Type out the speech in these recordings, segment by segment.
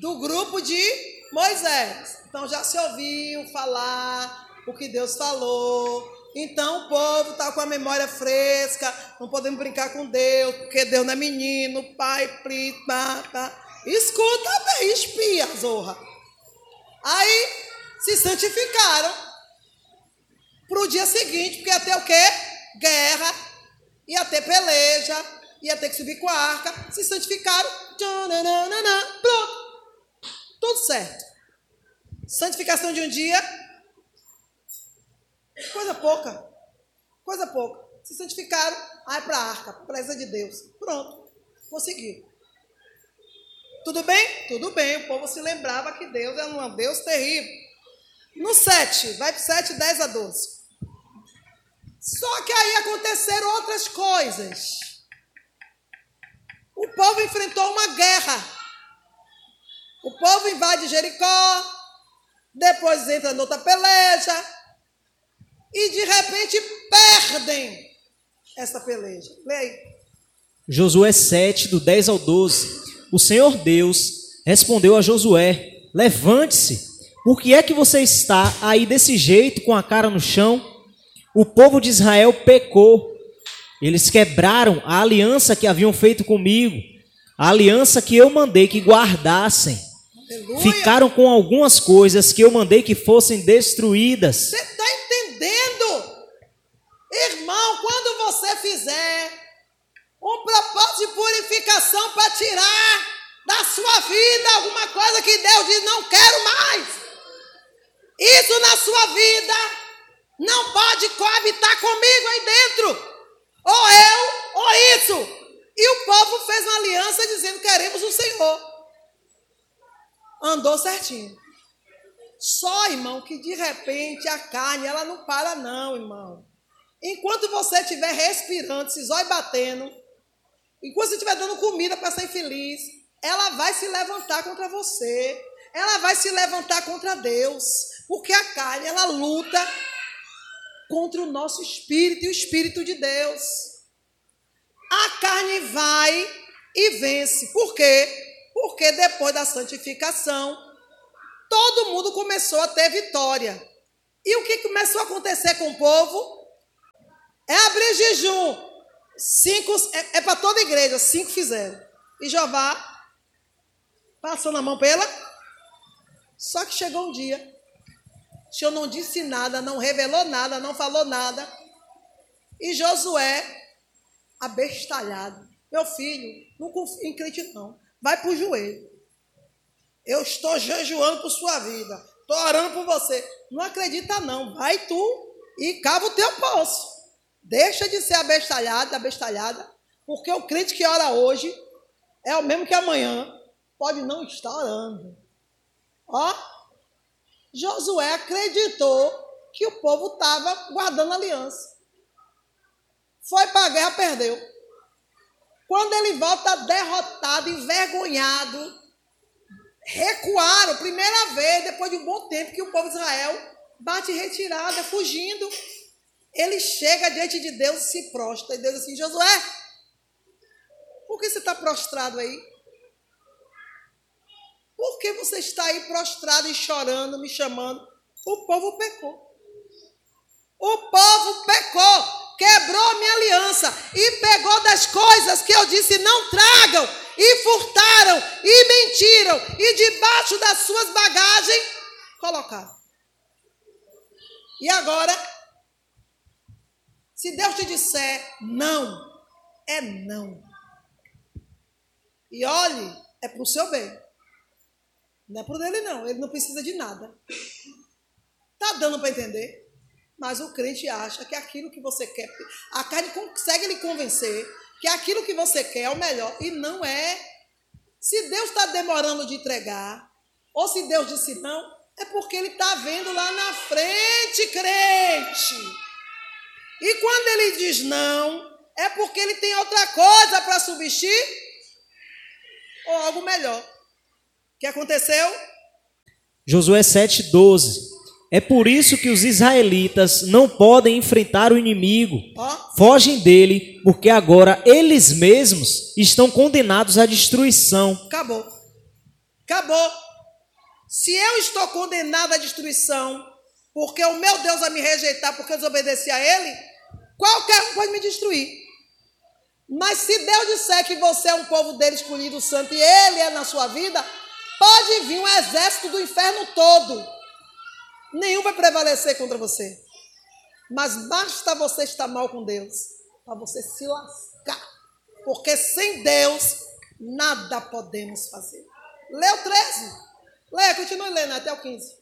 do grupo de Moisés. Então já se ouviu falar o que Deus falou. Então o povo está com a memória fresca, não podemos brincar com Deus, porque Deus não é menino, pai, pri, tá, tá. Escuta bem, espia, zorra. Aí se santificaram para o dia seguinte, porque ia ter o quê? Guerra, ia ter peleja, ia ter que subir com a arca. Se santificaram, pronto. Tudo certo. Santificação de um dia, coisa pouca. Coisa pouca. Se santificaram, aí para a arca, presença de Deus. Pronto. Conseguiu. Tudo bem? Tudo bem. O povo se lembrava que Deus é um Deus terrível. No 7, vai para 7, 10 a 12. Só que aí aconteceram outras coisas. O povo enfrentou uma guerra. O povo invade Jericó, depois entra noutra peleja, e de repente perdem essa peleja. Leia. Josué 7, do 10 ao 12. O Senhor Deus respondeu a Josué: Levante-se, por que é que você está aí desse jeito, com a cara no chão? O povo de Israel pecou. Eles quebraram a aliança que haviam feito comigo, a aliança que eu mandei que guardassem. Aleluia. Ficaram com algumas coisas que eu mandei que fossem destruídas. Você está entendendo? Irmão, quando você fizer um propósito de purificação para tirar da sua vida alguma coisa que Deus diz: não quero mais. Isso na sua vida não pode coabitar comigo aí dentro. Ou eu, ou isso. E o povo fez uma aliança dizendo: queremos o Senhor. Andou certinho. Só, irmão, que de repente a carne, ela não para, não, irmão. Enquanto você estiver respirando, se zóio batendo, Enquanto você estiver dando comida para essa infeliz, ela vai se levantar contra você. Ela vai se levantar contra Deus. Porque a carne, ela luta contra o nosso espírito e o espírito de Deus. A carne vai e vence. Por quê? Porque depois da santificação, todo mundo começou a ter vitória. E o que começou a acontecer com o povo? É abrir jejum. Cinco, é, é para toda a igreja, cinco fizeram. E Jeová passou na mão pela. Só que chegou um dia, o Senhor não disse nada, não revelou nada, não falou nada. E Josué, abestalhado, meu filho, não confia em crente não, vai para o joelho. Eu estou jejuando por sua vida, estou orando por você. Não acredita não, vai tu e cava o teu poço. Deixa de ser abestalhada, abestalhada, porque o crente que ora hoje é o mesmo que amanhã pode não estar orando. Ó, Josué acreditou que o povo estava guardando aliança. Foi para a guerra, perdeu. Quando ele volta derrotado, envergonhado, recuaram, primeira vez, depois de um bom tempo, que o povo de Israel bate retirada, fugindo. Ele chega diante de Deus e se prostra. E Deus assim, Josué, por que você está prostrado aí? Por que você está aí prostrado e chorando, me chamando? O povo pecou. O povo pecou, quebrou minha aliança e pegou das coisas que eu disse não tragam, e furtaram, e mentiram, e debaixo das suas bagagens colocaram. E agora se Deus te disser não, é não. E olhe, é para o seu bem. Não é para dele, não. Ele não precisa de nada. Está dando para entender? Mas o crente acha que aquilo que você quer, a carne consegue lhe convencer que aquilo que você quer é o melhor. E não é. Se Deus está demorando de entregar, ou se Deus disse não, é porque Ele está vendo lá na frente, crente. E quando ele diz não, é porque ele tem outra coisa para substituir ou algo melhor. O que aconteceu? Josué 7,12. É por isso que os israelitas não podem enfrentar o inimigo. Fogem dele, porque agora eles mesmos estão condenados à destruição. Acabou. Acabou. Se eu estou condenado à destruição, porque o meu Deus vai me rejeitar porque eu desobedeci a Ele, qualquer um pode me destruir. Mas se Deus disser que você é um povo dele escolhido santo e Ele é na sua vida, pode vir um exército do inferno todo. Nenhum vai prevalecer contra você. Mas basta você estar mal com Deus para você se lascar. Porque sem Deus nada podemos fazer. Leu 13. Leia, continue lendo até o 15.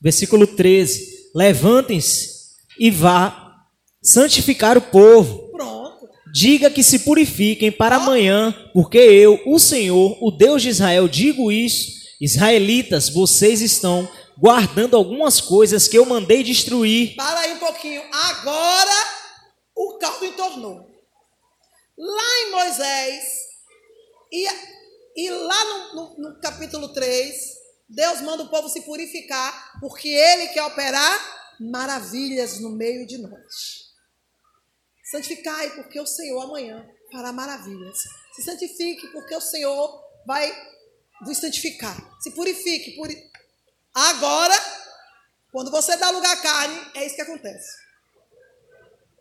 Versículo 13: Levantem-se e vá santificar o povo. Pronto. Diga que se purifiquem para amanhã, porque eu, o Senhor, o Deus de Israel, digo isso. Israelitas, vocês estão guardando algumas coisas que eu mandei destruir. Para aí um pouquinho. Agora o caldo entornou. Lá em Moisés, e, e lá no, no, no capítulo 3, Deus manda o povo se purificar, porque Ele quer operar maravilhas no meio de nós. Santificai, porque o Senhor amanhã fará maravilhas. Se santifique, porque o Senhor vai vos santificar. Se purifique. Puri... Agora, quando você dá lugar à carne, é isso que acontece.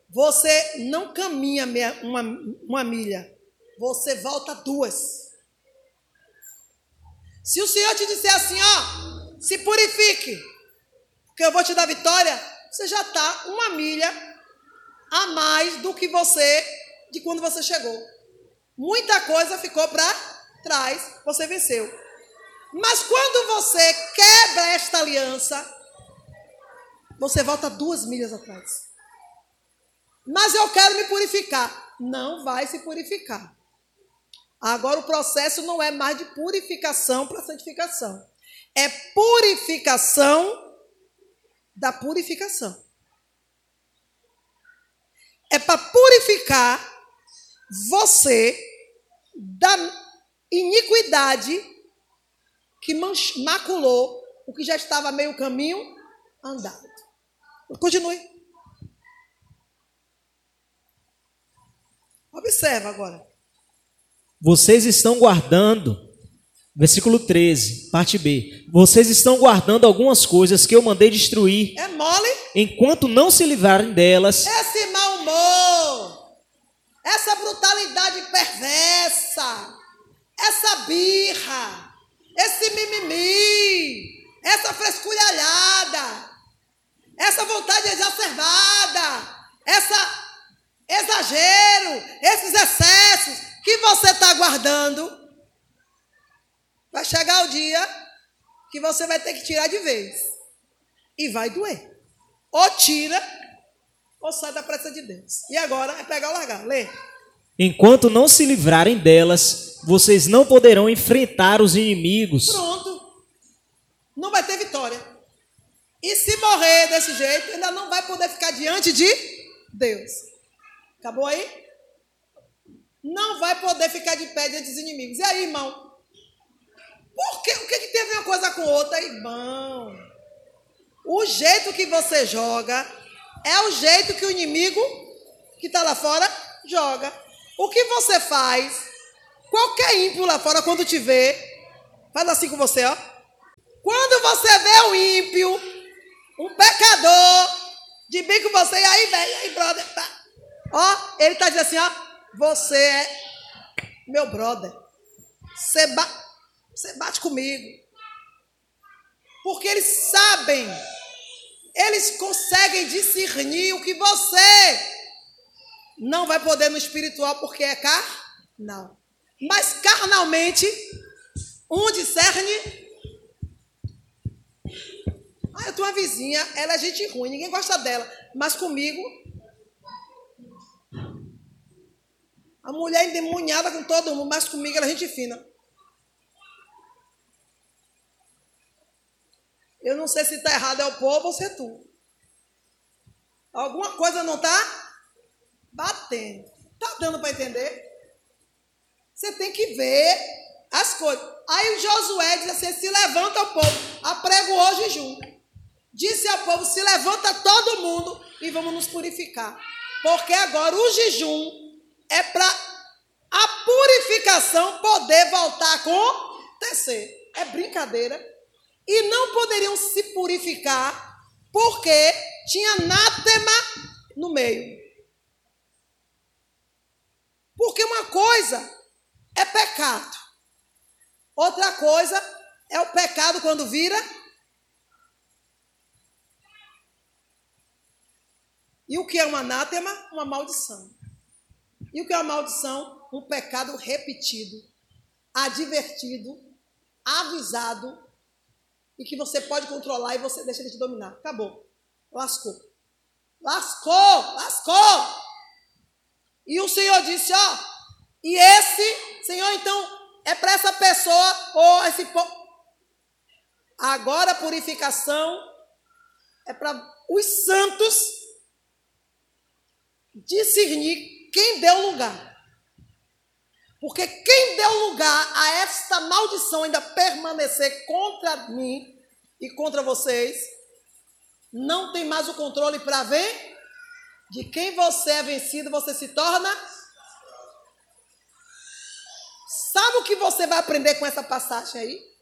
Você não caminha uma, uma milha, você volta duas. Se o Senhor te disser assim, ó, se purifique, porque eu vou te dar vitória, você já está uma milha a mais do que você de quando você chegou. Muita coisa ficou para trás, você venceu. Mas quando você quebra esta aliança, você volta duas milhas atrás. Mas eu quero me purificar. Não vai se purificar. Agora o processo não é mais de purificação para santificação. É purificação da purificação. É para purificar você da iniquidade que maculou o que já estava meio caminho andado. Continue. Observa agora. Vocês estão guardando, versículo 13, parte B. Vocês estão guardando algumas coisas que eu mandei destruir. É mole? Enquanto não se livrarem delas. Esse mau humor, essa brutalidade perversa, essa birra, esse mimimi, essa frescuralhada, essa vontade exacerbada, essa exagero, esses excessos que você está guardando, vai chegar o dia que você vai ter que tirar de vez. E vai doer. Ou tira, ou sai da presença de Deus. E agora é pegar o largar. Lê. Enquanto não se livrarem delas, vocês não poderão enfrentar os inimigos. Pronto. Não vai ter vitória. E se morrer desse jeito, ainda não vai poder ficar diante de Deus. Acabou aí? Não vai poder ficar de pé diante dos inimigos. E aí, irmão? Por quê? O que, que tem a ver uma coisa com outra, irmão? O jeito que você joga é o jeito que o inimigo que está lá fora joga. O que você faz, qualquer ímpio lá fora, quando te vê, faz assim com você, ó. Quando você vê um ímpio, um pecador, de bem com você, e aí, velho, aí, brother, tá. Ó, ele está dizendo assim, ó, você é meu brother. Você, ba bate comigo. Porque eles sabem, eles conseguem discernir o que você não vai poder no espiritual porque é carnal. Mas carnalmente, um discerne. Ah, eu tenho uma vizinha, ela é gente ruim, ninguém gosta dela. Mas comigo, A mulher endemoniada com todo mundo, mas comigo ela é gente fina. Eu não sei se está errado é o povo ou se é tu. Alguma coisa não está batendo. Está dando para entender? Você tem que ver as coisas. Aí Josué diz assim: se levanta o povo, apregoou o jejum. Disse ao povo: se levanta todo mundo e vamos nos purificar. Porque agora o jejum é para a purificação poder voltar com acontecer. É brincadeira. E não poderiam se purificar porque tinha anátema no meio. Porque uma coisa é pecado. Outra coisa é o pecado quando vira. E o que é um anátema? Uma maldição. E o que é uma maldição? Um pecado repetido, advertido, avisado e que você pode controlar e você deixa ele te dominar. Acabou. Lascou. Lascou, lascou. E o Senhor disse, ó, e esse, Senhor, então, é para essa pessoa ou esse povo. Agora a purificação é para os santos discernir quem deu lugar. Porque quem deu lugar a esta maldição ainda permanecer contra mim e contra vocês, não tem mais o controle para ver de quem você é vencido, você se torna. Sabe o que você vai aprender com essa passagem aí?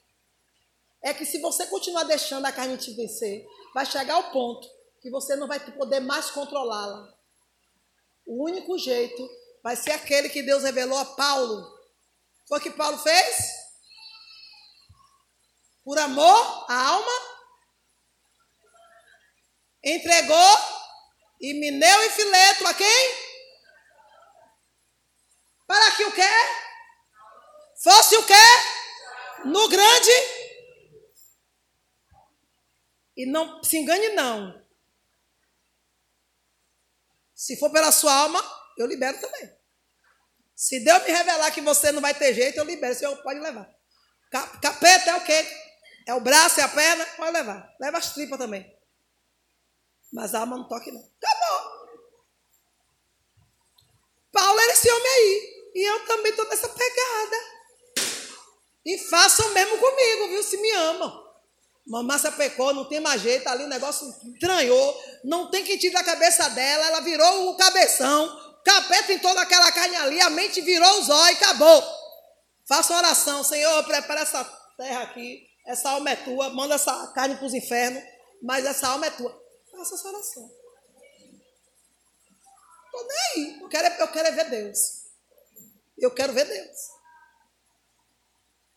É que se você continuar deixando a carne te vencer, vai chegar ao ponto que você não vai poder mais controlá-la. O único jeito vai ser aquele que Deus revelou a Paulo. Foi o que Paulo fez? Por amor à alma, entregou e Mineu e Fileto a quem? Para que o quê? Fosse o quê? No grande. E não se engane, não. Se for pela sua alma, eu libero também. Se Deus me revelar que você não vai ter jeito, eu libero. Senhor pode levar. Capeta é o quê? É o braço, é a perna? Pode levar. Leva as tripas também. Mas a alma não toque, não. Acabou. Paulo era esse homem aí. E eu também estou nessa pegada. E façam mesmo comigo, viu? Se me amam. Mamãe se pecou, não tem mais jeito, ali o negócio entranhou, não tem que tirar a cabeça dela, ela virou o cabeção, capeta em toda aquela carne ali, a mente virou os olhos e acabou. Faça uma oração, Senhor, prepara essa terra aqui, essa alma é tua, manda essa carne para os infernos, mas essa alma é tua. Faça essa oração. Estou nem aí, eu quero, eu quero é ver Deus. Eu quero ver Deus.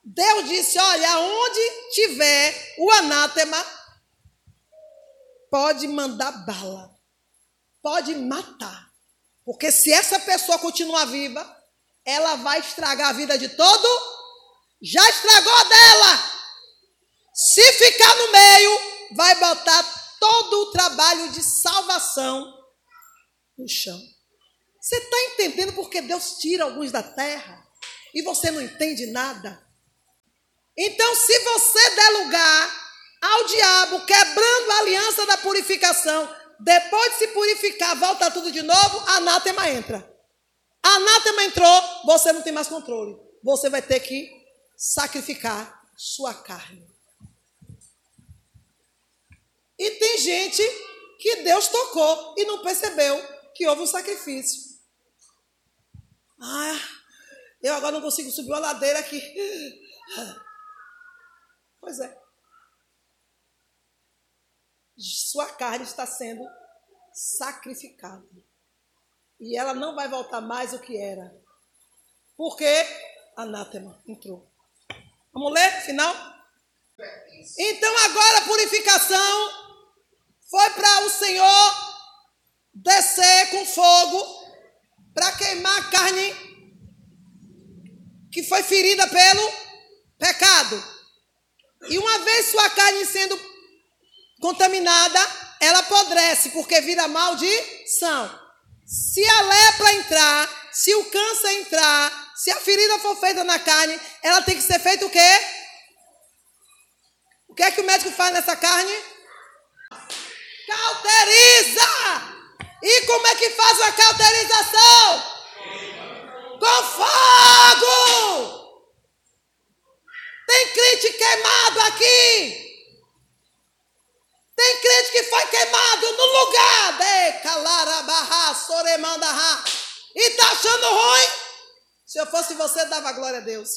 Deus disse: olha, onde tiver o anátema, pode mandar bala, pode matar. Porque se essa pessoa continuar viva, ela vai estragar a vida de todo. Já estragou a dela. Se ficar no meio, vai botar todo o trabalho de salvação no chão. Você está entendendo porque Deus tira alguns da terra e você não entende nada? Então, se você der lugar ao diabo, quebrando a aliança da purificação, depois de se purificar, volta tudo de novo, anátema entra. Anátema entrou, você não tem mais controle. Você vai ter que sacrificar sua carne. E tem gente que Deus tocou e não percebeu que houve um sacrifício. Ah, eu agora não consigo subir uma ladeira aqui. Pois é sua carne está sendo sacrificada. E ela não vai voltar mais o que era. Porque anátema entrou. Vamos ler? Final? Então agora a purificação foi para o Senhor descer com fogo para queimar a carne que foi ferida pelo pecado. E uma vez sua carne sendo contaminada, ela apodrece, porque vira maldição. Se a lepra entrar, se o câncer entrar, se a ferida for feita na carne, ela tem que ser feita o quê? O que é que o médico faz nessa carne? Cauteriza! E como é que faz a cauterização? Com fogo! Tem crente queimado aqui! Tem crente que foi queimado no lugar de calarabarra, soremandarra, e está achando ruim. Se eu fosse você, dava glória a Deus.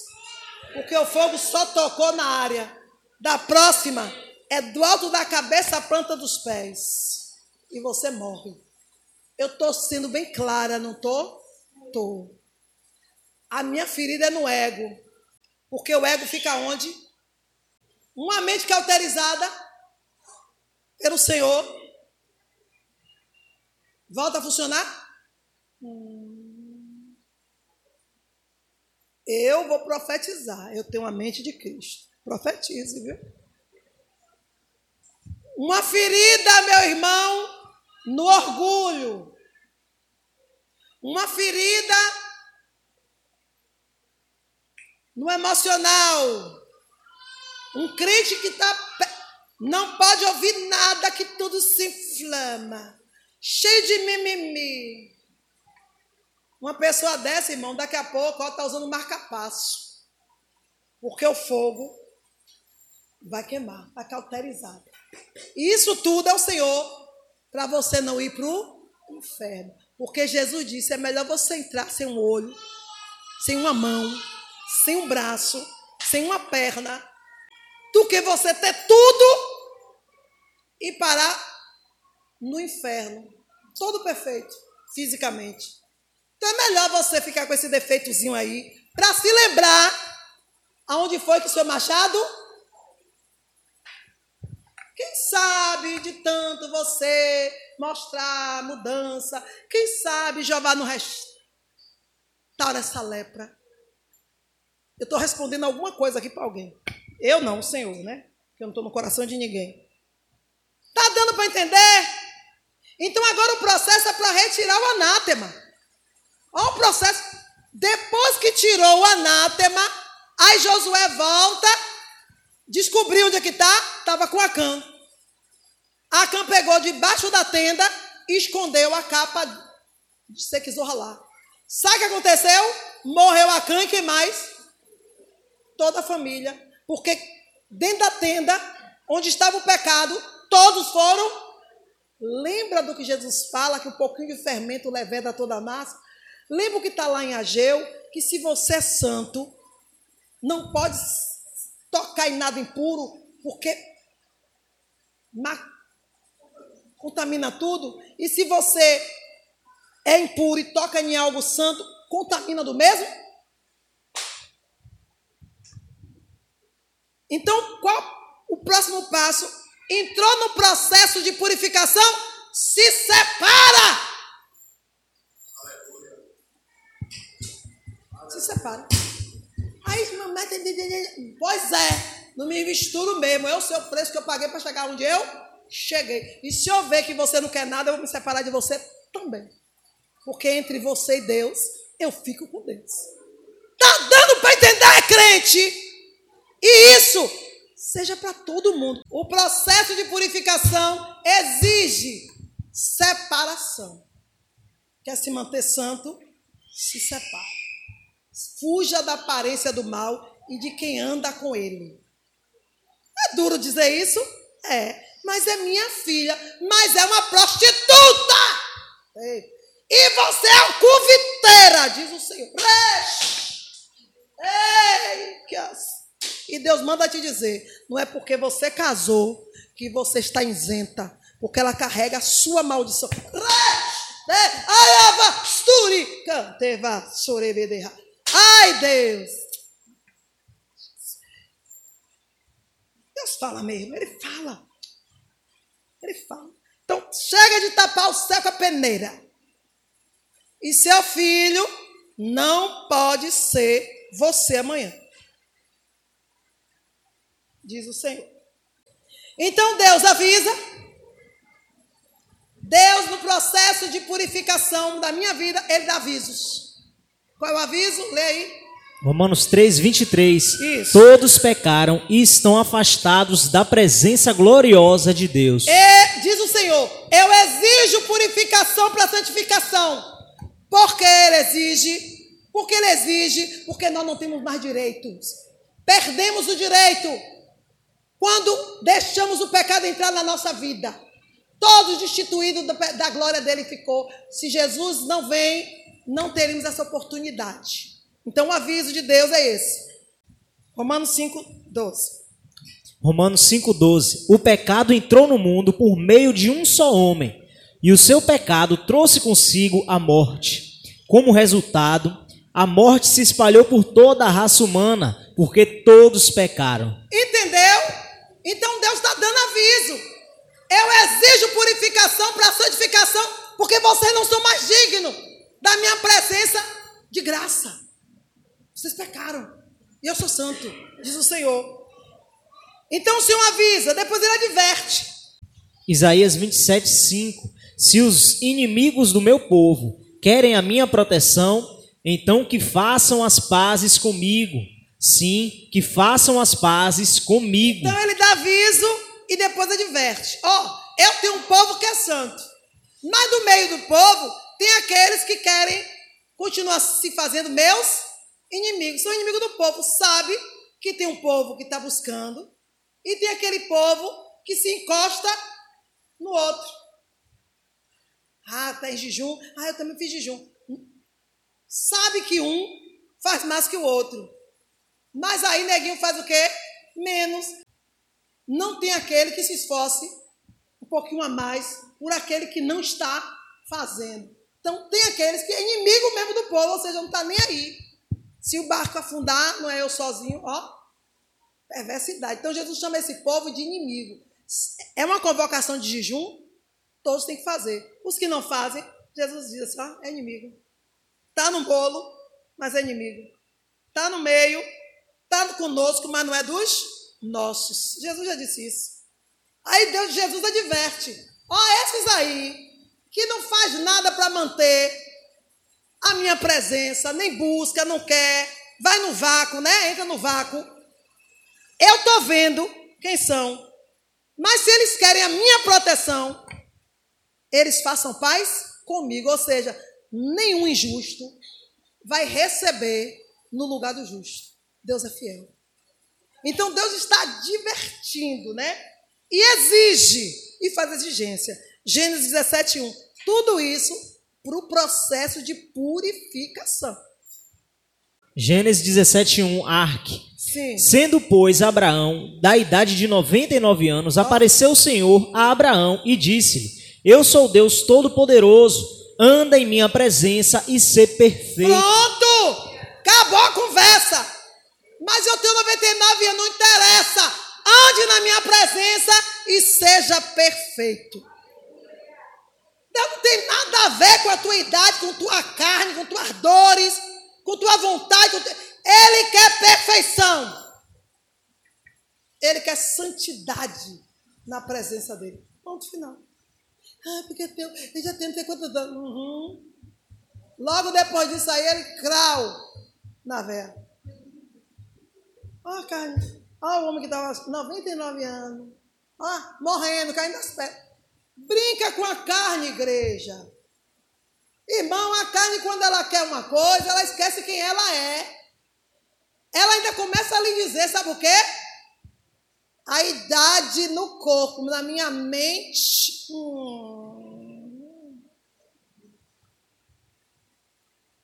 Porque o fogo só tocou na área. Da próxima é do alto da cabeça à planta dos pés. E você morre. Eu estou sendo bem clara, não estou? Estou. A minha ferida é no ego. Porque o ego fica onde? Uma mente cauterizada pelo Senhor. Volta a funcionar? Eu vou profetizar. Eu tenho a mente de Cristo. Profetize, viu? Uma ferida, meu irmão, no orgulho. Uma ferida no emocional. Um crente que está. Não pode ouvir nada que tudo se inflama. Cheio de mimimi. Uma pessoa dessa, irmão, daqui a pouco está usando marca-passo. Porque o fogo vai queimar, está cauterizado. E isso tudo é o Senhor para você não ir para o inferno. Porque Jesus disse: é melhor você entrar sem um olho, sem uma mão, sem um braço, sem uma perna, do que você ter tudo e parar no inferno, todo perfeito, fisicamente. Então é melhor você ficar com esse defeitozinho aí, para se lembrar aonde foi que o seu Machado. Quem sabe de tanto você mostrar mudança, quem sabe Jeová não restaura essa lepra. Eu estou respondendo alguma coisa aqui para alguém. Eu não, o Senhor, né? Porque eu não estou no coração de ninguém. Está dando para entender? Então agora o processo é para retirar o anátema. Olha o processo. Depois que tirou o anátema, aí Josué volta, descobriu onde é que está, estava com Acã. Acã pegou debaixo da tenda e escondeu a capa de Sequizorra lá. Sabe o que aconteceu? Morreu Acã e quem mais? Toda a família. Porque dentro da tenda, onde estava o pecado, todos foram. Lembra do que Jesus fala, que um pouquinho de fermento leveda toda a massa? Lembra o que está lá em Ageu? Que se você é santo, não pode tocar em nada impuro, porque contamina tudo. E se você é impuro e toca em algo santo, contamina do mesmo? Então, qual o próximo passo? Entrou no processo de purificação, se separa. se separa. Aí, pois é, não me misturo mesmo. É o seu preço que eu paguei para chegar onde eu cheguei. E se eu ver que você não quer nada, eu vou me separar de você também. Porque entre você e Deus, eu fico com Deus. Tá dando para entender, crente? E isso seja para todo mundo. O processo de purificação exige separação. Quer se manter santo? Se separa. Fuja da aparência do mal e de quem anda com ele. É duro dizer isso? É. Mas é minha filha. Mas é uma prostituta. Ei. E você é uma curviteira, diz o Senhor. Ei, que as... E Deus manda te dizer: não é porque você casou que você está isenta, porque ela carrega a sua maldição. Ai, Deus! Deus fala mesmo, ele fala. Ele fala. Então, chega de tapar o céu com a peneira. E seu filho não pode ser você amanhã. Diz o Senhor. Então Deus avisa. Deus, no processo de purificação da minha vida, Ele dá avisos. Qual é o aviso? Lê aí. Romanos 3, 23. Isso. Todos pecaram e estão afastados da presença gloriosa de Deus. E, diz o Senhor: Eu exijo purificação para santificação. Por que ele exige? Porque ele exige, porque nós não temos mais direitos. Perdemos o direito quando deixamos o pecado entrar na nossa vida. Todos destituídos da glória dele ficou. Se Jesus não vem, não teríamos essa oportunidade. Então, o aviso de Deus é esse. Romanos 5, 12. Romanos 5,12. O pecado entrou no mundo por meio de um só homem, e o seu pecado trouxe consigo a morte. Como resultado, a morte se espalhou por toda a raça humana, porque todos pecaram. Entendeu? Então Deus está dando aviso. Eu exijo purificação para santificação, porque vocês não são mais dignos da minha presença de graça. Vocês pecaram. E eu sou santo, diz o Senhor. Então o Senhor avisa, depois ele adverte. Isaías 27, 5. Se os inimigos do meu povo querem a minha proteção, então que façam as pazes comigo. Sim, que façam as pazes comigo. Então ele e depois adverte. Ó, oh, eu tenho um povo que é santo. Mas do meio do povo tem aqueles que querem continuar se fazendo meus inimigos. São inimigos do povo. Sabe que tem um povo que está buscando e tem aquele povo que se encosta no outro. Ah, está em jejum. Ah, eu também fiz jejum sabe que um faz mais que o outro. Mas aí neguinho faz o quê? Menos. Não tem aquele que se esforce um pouquinho a mais por aquele que não está fazendo. Então tem aqueles que é inimigo mesmo do povo, ou seja, não está nem aí. Se o barco afundar, não é eu sozinho, ó. Perversidade. Então Jesus chama esse povo de inimigo. É uma convocação de jejum, todos têm que fazer. Os que não fazem, Jesus diz assim, ó, é inimigo. Está no bolo, mas é inimigo. Está no meio, está conosco, mas não é dos nossos. Jesus já disse isso. Aí Deus, Jesus adverte: ó, esses aí, que não faz nada para manter a minha presença, nem busca, não quer, vai no vácuo, né? Entra no vácuo. Eu estou vendo quem são. Mas se eles querem a minha proteção, eles façam paz comigo. Ou seja, nenhum injusto vai receber no lugar do justo. Deus é fiel. Então Deus está divertindo, né? E exige, e faz exigência. Gênesis 17, 1. Tudo isso para o processo de purificação. Gênesis 17, 1, Arque. Sim. Sendo, pois, Abraão da idade de 99 anos, oh. apareceu o Senhor a Abraão e disse-lhe: Eu sou Deus Todo-Poderoso anda em minha presença e ser perfeito. Pronto! Acabou a conversa. Mas eu tenho 99 anos, não interessa. Ande na minha presença e seja perfeito. Deus não tem nada a ver com a tua idade, com tua carne, com tuas dores, com tua vontade. Com tu... Ele quer perfeição. Ele quer santidade na presença dele. Ponto final. Ah, porque é teu, ele já tem não sei quantos anos. Uhum. Logo depois disso aí, ele crau na vela. Olha a carne. Olha o homem que estava 99 anos. Olha, morrendo, caindo das pedras. Brinca com a carne, igreja. Irmão, a carne, quando ela quer uma coisa, ela esquece quem ela é. Ela ainda começa a lhe dizer, sabe o quê? a idade no corpo, na minha mente. Hum.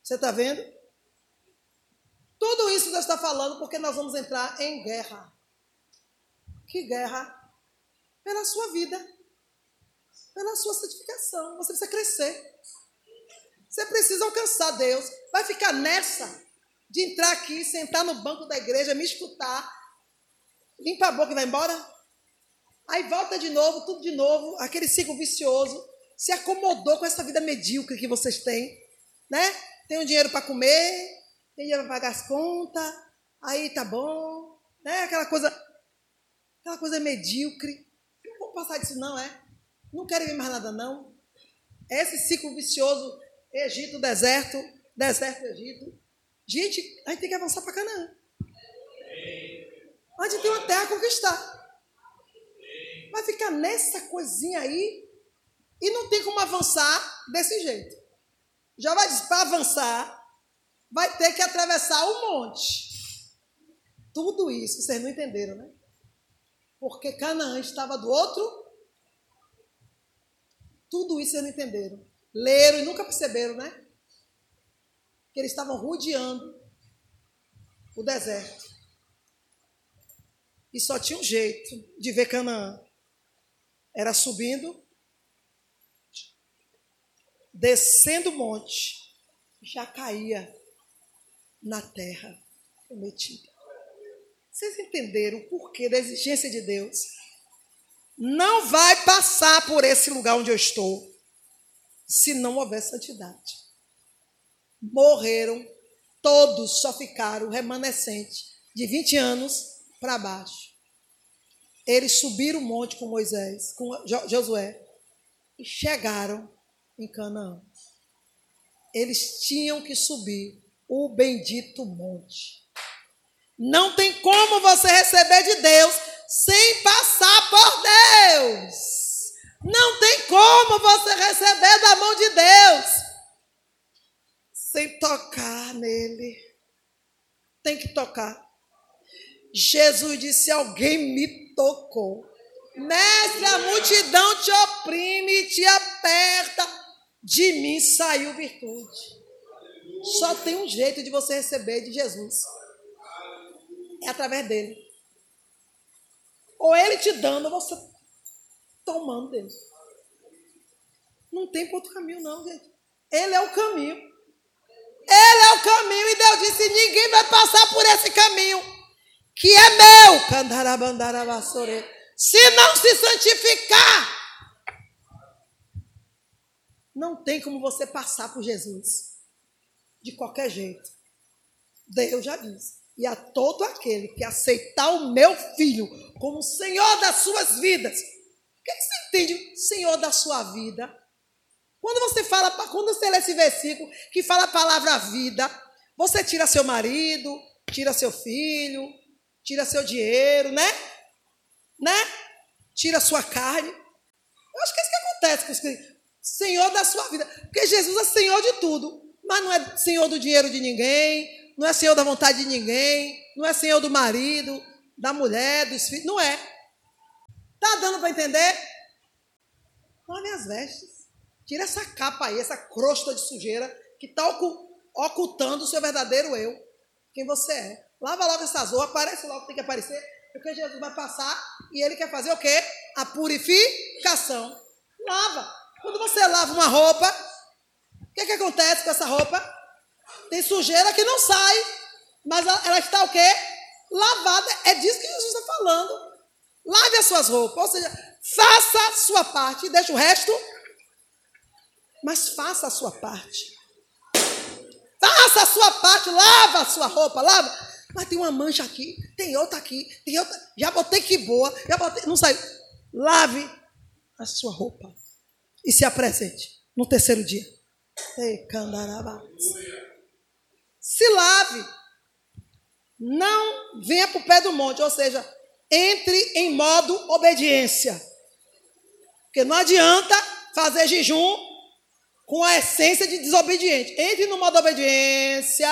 Você está vendo? Tudo isso Deus está falando porque nós vamos entrar em guerra. Que guerra? Pela sua vida, pela sua santificação. Você precisa crescer. Você precisa alcançar Deus. Vai ficar nessa de entrar aqui, sentar no banco da igreja, me escutar limpa a boca e vai embora. Aí volta de novo, tudo de novo, aquele ciclo vicioso. Se acomodou com essa vida medíocre que vocês têm, né? Tem um dinheiro para comer, tem dinheiro para pagar as contas, aí tá bom, né? Aquela coisa, aquela coisa medíocre. Não vou passar disso não, é? Não quero ver mais nada não. Esse ciclo vicioso, Egito, deserto, deserto, Egito. Gente, a gente tem que avançar para Canaã. A gente tem uma terra a conquistar. Vai ficar nessa coisinha aí e não tem como avançar desse jeito. Já vai dizer, para avançar, vai ter que atravessar o monte. Tudo isso, vocês não entenderam, né? Porque Canaã estava do outro. Tudo isso vocês não entenderam. Leram e nunca perceberam, né? Que eles estavam rodeando o deserto. E só tinha um jeito de ver Canaã. Era subindo, descendo o monte, já caía na terra prometida. Vocês entenderam o porquê da exigência de Deus? Não vai passar por esse lugar onde eu estou se não houver santidade. Morreram todos, só ficaram remanescentes de 20 anos para baixo. Eles subiram o monte com Moisés, com Josué, e chegaram em Canaã. Eles tinham que subir o bendito monte. Não tem como você receber de Deus sem passar por Deus. Não tem como você receber da mão de Deus sem tocar nele. Tem que tocar. Jesus disse: Alguém me tocou. Mestre, a multidão te oprime, te aperta. De mim saiu virtude. Só tem um jeito de você receber de Jesus é através dele. Ou ele te dando, ou você tomando dele. Não tem outro caminho, não, gente. Ele é o caminho. Ele é o caminho. E Deus disse: ninguém vai passar por esse caminho, que é meu. Se não se santificar, não tem como você passar por Jesus. De qualquer jeito. Deus já disse. E a todo aquele que aceitar o meu filho como Senhor das suas vidas. O que, é que você entende, Senhor da sua vida? Quando você fala, quando você lê esse versículo que fala a palavra vida, você tira seu marido, tira seu filho, tira seu dinheiro, né? Né? Tira sua carne. Eu acho que é isso que acontece com os Senhor da sua vida. Porque Jesus é Senhor de tudo, mas não é Senhor do dinheiro de ninguém, não é senhor da vontade de ninguém, não é senhor do marido, da mulher, dos filhos, não é. Tá dando para entender? Lave as vestes. Tira essa capa aí, essa crosta de sujeira que está ocultando o seu verdadeiro eu, quem você é. Lava logo essas roupas, aparece logo que tem que aparecer, porque Jesus vai passar e ele quer fazer o quê? A purificação. Lava. Quando você lava uma roupa, o que, que acontece com essa roupa? Tem sujeira que não sai, mas ela está o quê? Lavada. É disso que Jesus está falando. Lave as suas roupas, ou seja, faça a sua parte, deixa o resto, mas faça a sua parte. Faça a sua parte, lava a sua roupa, lava. Mas tem uma mancha aqui, tem outra aqui, tem outra. Já botei que boa, já botei. Não saiu. Lave a sua roupa e se apresente no terceiro dia. Se lave. Não venha para o pé do monte, ou seja, entre em modo obediência. Porque não adianta fazer jejum com a essência de desobediente. Entre no modo obediência.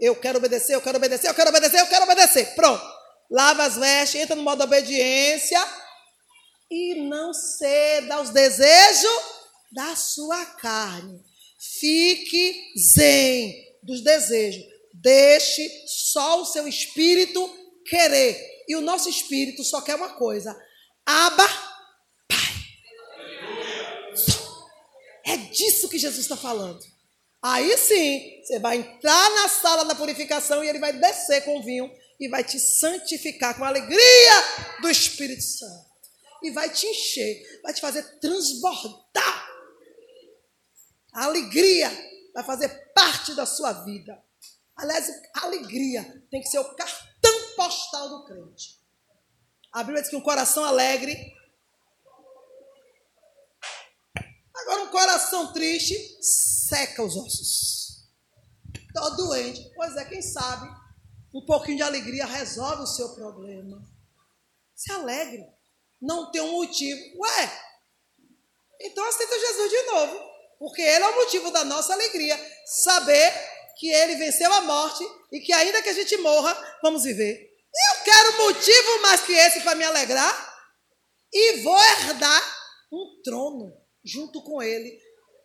Eu quero obedecer, eu quero obedecer, eu quero obedecer, eu quero obedecer. Pronto. Lava as vestes, entra no modo obediência. E não ceda aos desejos da sua carne. Fique zen dos desejos. Deixe só o seu espírito querer. E o nosso espírito só quer uma coisa: Aba, Pai. É disso que Jesus está falando. Aí sim, você vai entrar na sala da purificação e ele vai descer com o vinho e vai te santificar com a alegria do Espírito Santo. E vai te encher, vai te fazer transbordar. A alegria vai fazer parte da sua vida. Aliás, alegria tem que ser o cartão postal do crente. A Bíblia diz que um coração alegre. Agora, um coração triste seca os ossos. Está doente. Pois é, quem sabe um pouquinho de alegria resolve o seu problema. Se alegre. Não tem um motivo. Ué, então aceita Jesus de novo. Porque Ele é o motivo da nossa alegria. Saber que Ele venceu a morte e que ainda que a gente morra, vamos viver. Eu quero motivo mais que esse para me alegrar. E vou herdar um trono junto com Ele,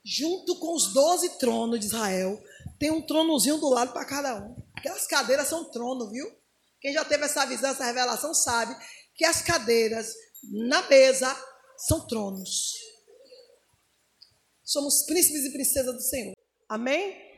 junto com os doze tronos de Israel. Tem um tronozinho do lado para cada um. Aquelas cadeiras são trono, viu? Quem já teve essa visão, essa revelação, sabe que as cadeiras na mesa são tronos. Somos príncipes e princesas do Senhor. Amém?